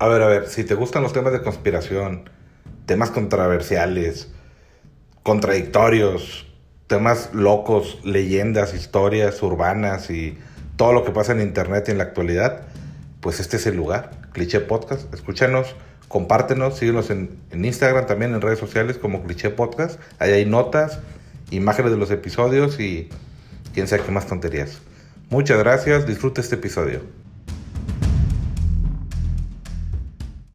A ver, a ver, si te gustan los temas de conspiración, temas controversiales, contradictorios, temas locos, leyendas, historias urbanas y todo lo que pasa en internet y en la actualidad, pues este es el lugar, Cliché Podcast. Escúchanos, compártenos, síguenos en, en Instagram, también en redes sociales como Cliché Podcast. Ahí hay notas, imágenes de los episodios y quién sabe qué más tonterías. Muchas gracias, disfrute este episodio.